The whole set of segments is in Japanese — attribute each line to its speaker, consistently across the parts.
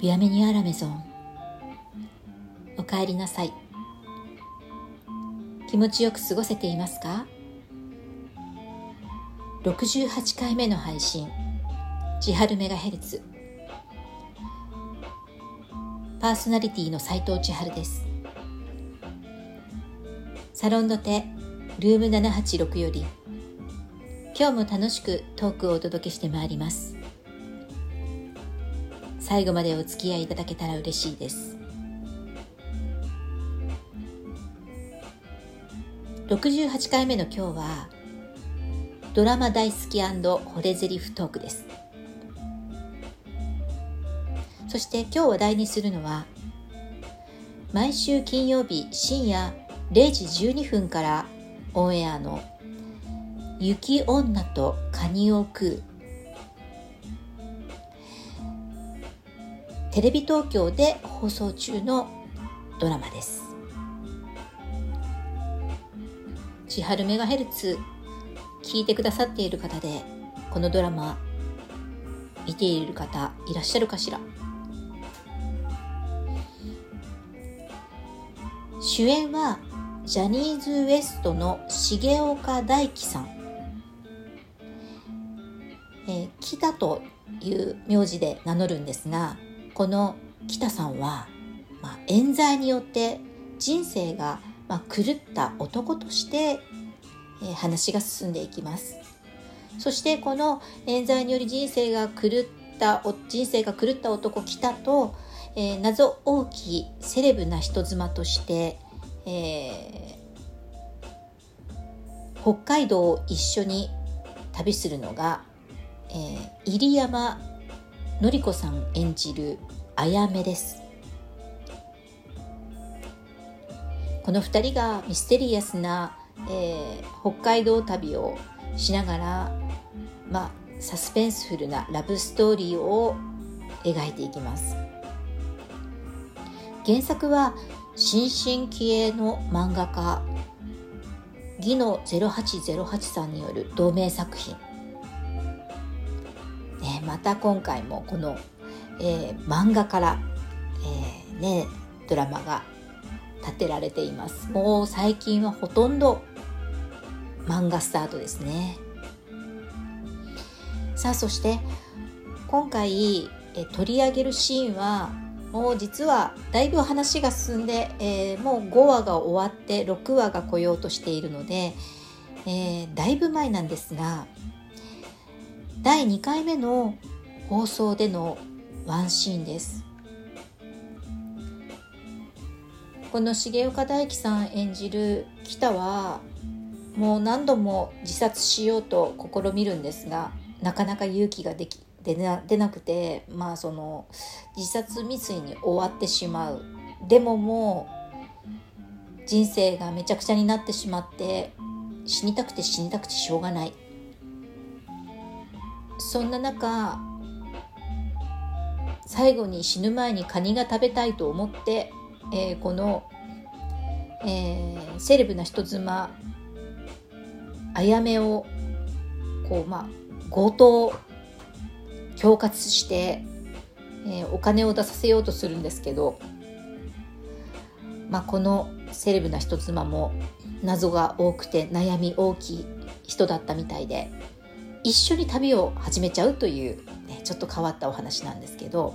Speaker 1: ビアメニュアラメゾン。おかえりなさい。気持ちよく過ごせていますか？68回目の配信。千春メガヘルツ。パーソナリティの斉藤千春です。サロンの手ルーム786より。今日も楽しくトークをお届けしてまいります。最後までお付き合いいただけたら嬉しいです。68回目の今日はドラマ大好き惚れゼリフトークです。そして今日話題にするのは毎週金曜日深夜0時12分からオンエアの「雪女とカニを食う」テレビ東京で放送中のドラマです。千春メガヘルツ聞いてくださっている方でこのドラマ見ている方いらっしゃるかしら？主演はジャニーズ WEST の重岡大樹さん、えー、北という名字で名乗るんですがこの北さんは、まあ、冤罪によって人生が、まあ、狂った男として、えー、話が進んでいきます。そしてこの冤罪により人生が狂った人生が狂った男北と、えー、謎大きいセレブな人妻として、えー、北海道を一緒に旅するのが、えー、入山のりこさん演じるあやめです。この2人がミステリアスな、えー、北海道旅をしながら、まあ、サスペンスフルなラブストーリーを描いていきます。原作は新進気鋭の漫画家ギノ0808さんによる同名作品、また今回もこの、えー、漫画から、えー、ね、ドラマが立てられています。もう最近はほとんど漫画スタートですね。さあそして今回え取り上げるシーンはもう実はだいぶ話が進んで、えー、もう5話が終わって6話が来ようとしているので、えー、だいぶ前なんですが第2回目の放送でのワンシーンです。この重岡大樹さん演じる北はもう何度も自殺しようと試みるんですがなかなか勇気ができ出な出なくてまあその自殺未遂に終わってしまう。でももう人生がめちゃくちゃになってしまって死にたくて死にたくてしょうがない。そんな中最後に死ぬ前にカニが食べたいと思って、えー、この、えー、セレブな人妻あやめをこうまあ強盗恐喝して、えー、お金を出させようとするんですけど、まあ、このセレブな人妻も謎が多くて悩み大きい人だったみたいで一緒に旅を始めちゃうという、ね、ちょっと変わったお話なんですけど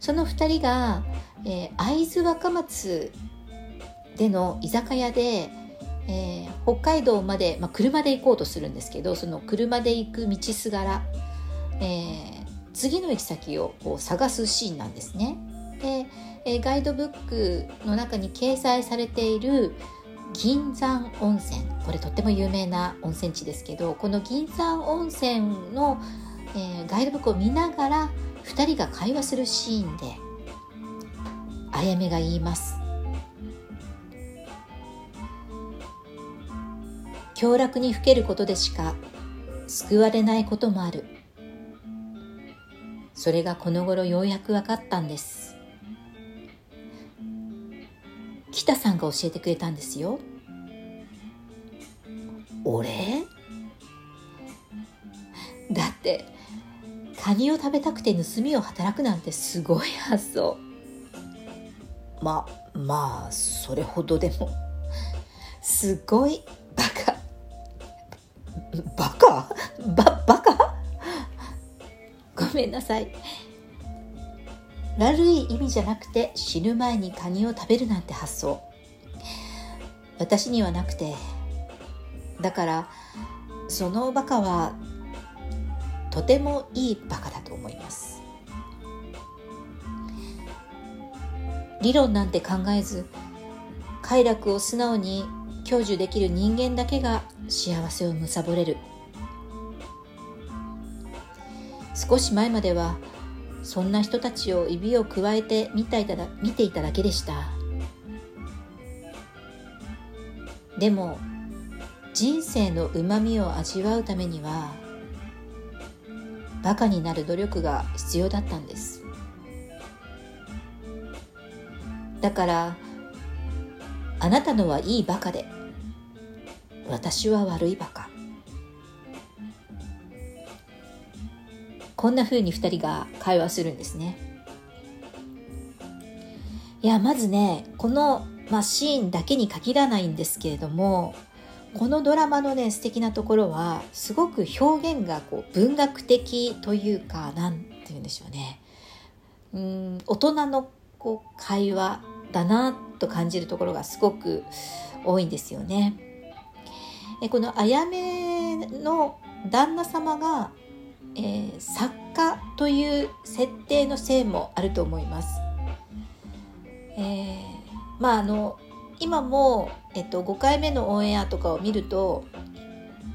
Speaker 1: その2人が、えー、会津若松での居酒屋で、えー、北海道まで、まあ、車で行こうとするんですけどその車で行く道すがら、えー、次の行き先をこう探すシーンなんですね。で、えガイドブックの中に掲載されている銀山温泉。これとっても有名な温泉地ですけどこの銀山温泉の、えー、ガイドブックを見ながら2人が会話するシーンであやめが言います。凶楽にふけることでしか救われないこともある。それがこの頃ようやく分かったんです。北さんが教えてくれたんですよ。俺？だってカニを食べたくて盗みを働くなんてすごい発想。ままあそれほどでも。すごいバカ。バカ？ババカ？ごめんなさい悪い意味じゃなくて死ぬ前にカニを食べるなんて発想。私にはなくてだからそのバカはとてもいいバカだと思います。理論なんて考えず快楽を素直に享受できる人間だけが幸せを貪れる。少し前まではそんな人たちを指をくわえて見ていただ見ていただけでした。でも人生のうまみを味わうためにはバカになる努力が必要だったんです。だからあなたのはいいバカで私は悪いバカこんな風に2人が会話するんですねいやまずねこの、まあ、シーンだけに限らないんですけれどもこのドラマのね素敵なところはすごく表現がこう文学的というか何て言うんでしょうねうん大人のこう会話だなと感じるところがすごく多いんですよね。えこのあやめの旦那様が、えー、作家という設定のせいもあると思います。えー、まああの今も、えっと、5回目のオンエアとかを見ると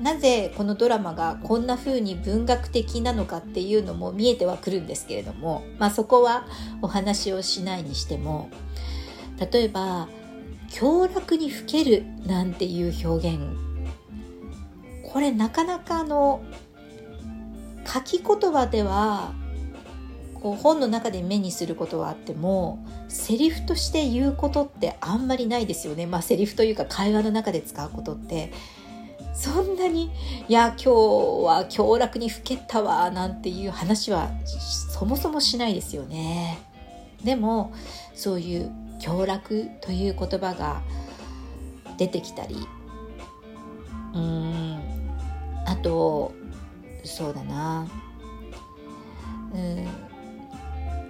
Speaker 1: なぜこのドラマがこんな風に文学的なのかっていうのも見えてはくるんですけれども、まあ、そこはお話をしないにしても例えば「強楽にふける」なんていう表現これなかなかあの書き言葉ではこう本の中で目にすることはあってもセリフとして言うことってあんまりないですよねまあセリフというか会話の中で使うことってそんなに「いや今日は強楽にふけたわ」なんていう話はそもそもしないですよね。でもそういう「強楽」という言葉が出てきたりうんあとそうだな。うん。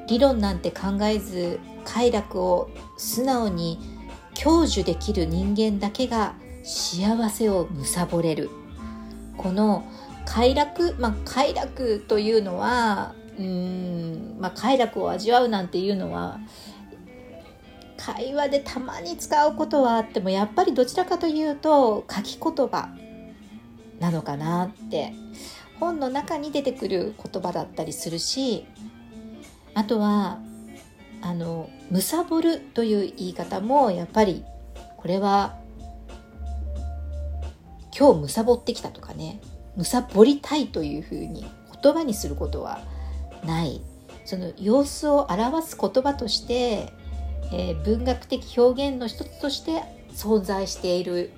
Speaker 1: 理論なんて考えず快楽を素直に享受できる人間だけが幸せを貪れる。この快楽まあ快楽というのはうん、まあ、快楽を味わうなんていうのは会話でたまに使うことはあってもやっぱりどちらかというと書き言葉なのかなって本の中に出てくる言葉だったりするしあとはあの「むさぼる」という言い方もやっぱりこれは今日むさぼってきたとかねむさぼりたいというふうに言葉にすることはない。その様子を表す言葉として、えー、文学的表現の一つとして存在している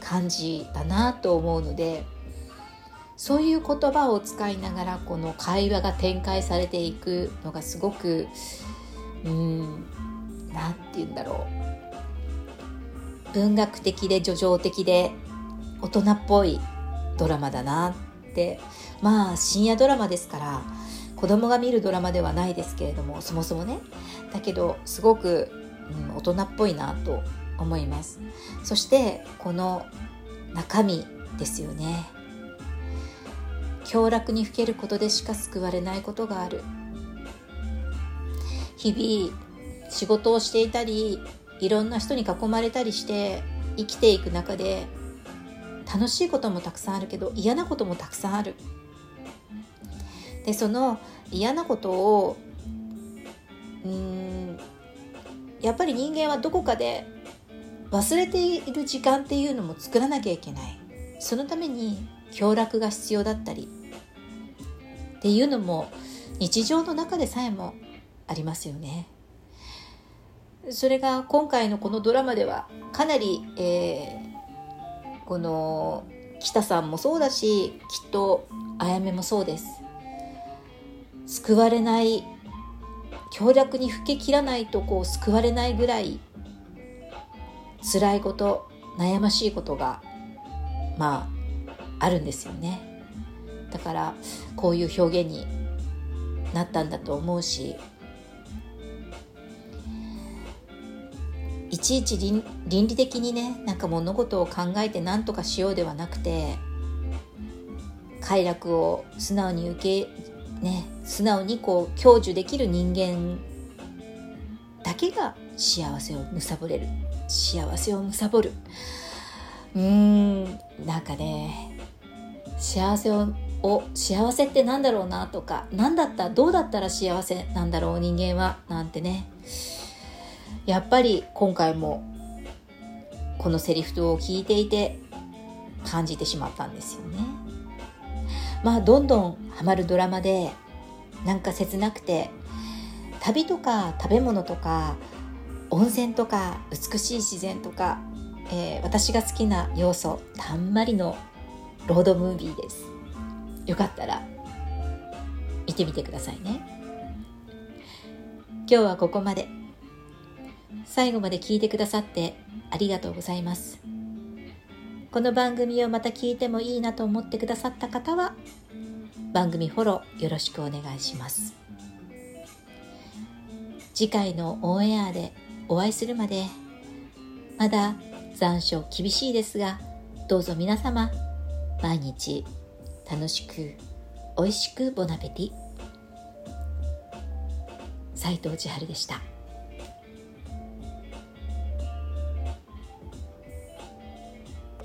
Speaker 1: 感じだなと思うのでそういう言葉を使いながらこの会話が展開されていくのがすごくうん何て言うんだろう。文学的で叙情的で大人っぽいドラマだなって。まあ深夜ドラマですから子供が見るドラマではないですけれどもそもそもね。だけどすごく、うん、大人っぽいなと思います。そしてこの中身ですよね。凶楽にふけることでしか救われないことがある。日々仕事をしていたりいろんな人に囲まれたりして生きていく中で楽しいこともたくさんあるけど嫌なこともたくさんある。でその嫌なことをうんやっぱり人間はどこかで忘れている時間っていうのも作らなきゃいけない。そのために協楽が必要だったりっていうのも日常の中でさえもありますよね。それが今回のこのドラマではかなり、えー、この北さんもそうだしきっとあやめもそうです。救われない強弱にふけきらないとこう救われないぐらい辛いこと悩ましいことがまああるんですよね。だからこういう表現になったんだと思うしいちいち倫理的にねなんか物事を考えて何とかしようではなくて快楽を素直に受けね素直にこう享受できる人間だけが幸せを貪れる。幸せを貪る。うーんなんかね幸せをを幸せってなんだろうなとか何だったどうだったら幸せなんだろう人間はなんてねやっぱり今回もこのセリフを聞いていて感じてしまったんですよね。まあどんどんハマるドラマでなんか切なくて旅とか食べ物とか温泉とか美しい自然とか、えー、私が好きな要素たんまりのロードムービーです。よかったら見てみてくださいね。今日はここまで。最後まで聞いてくださってありがとうございます。この番組をまた聞いてもいいなと思ってくださった方は番組フォローよろしくお願いします。次回のオンエアでお会いするまでまだ残暑厳しいですがどうぞ皆様毎日楽しく美味しくボナペティ斉藤千春でした。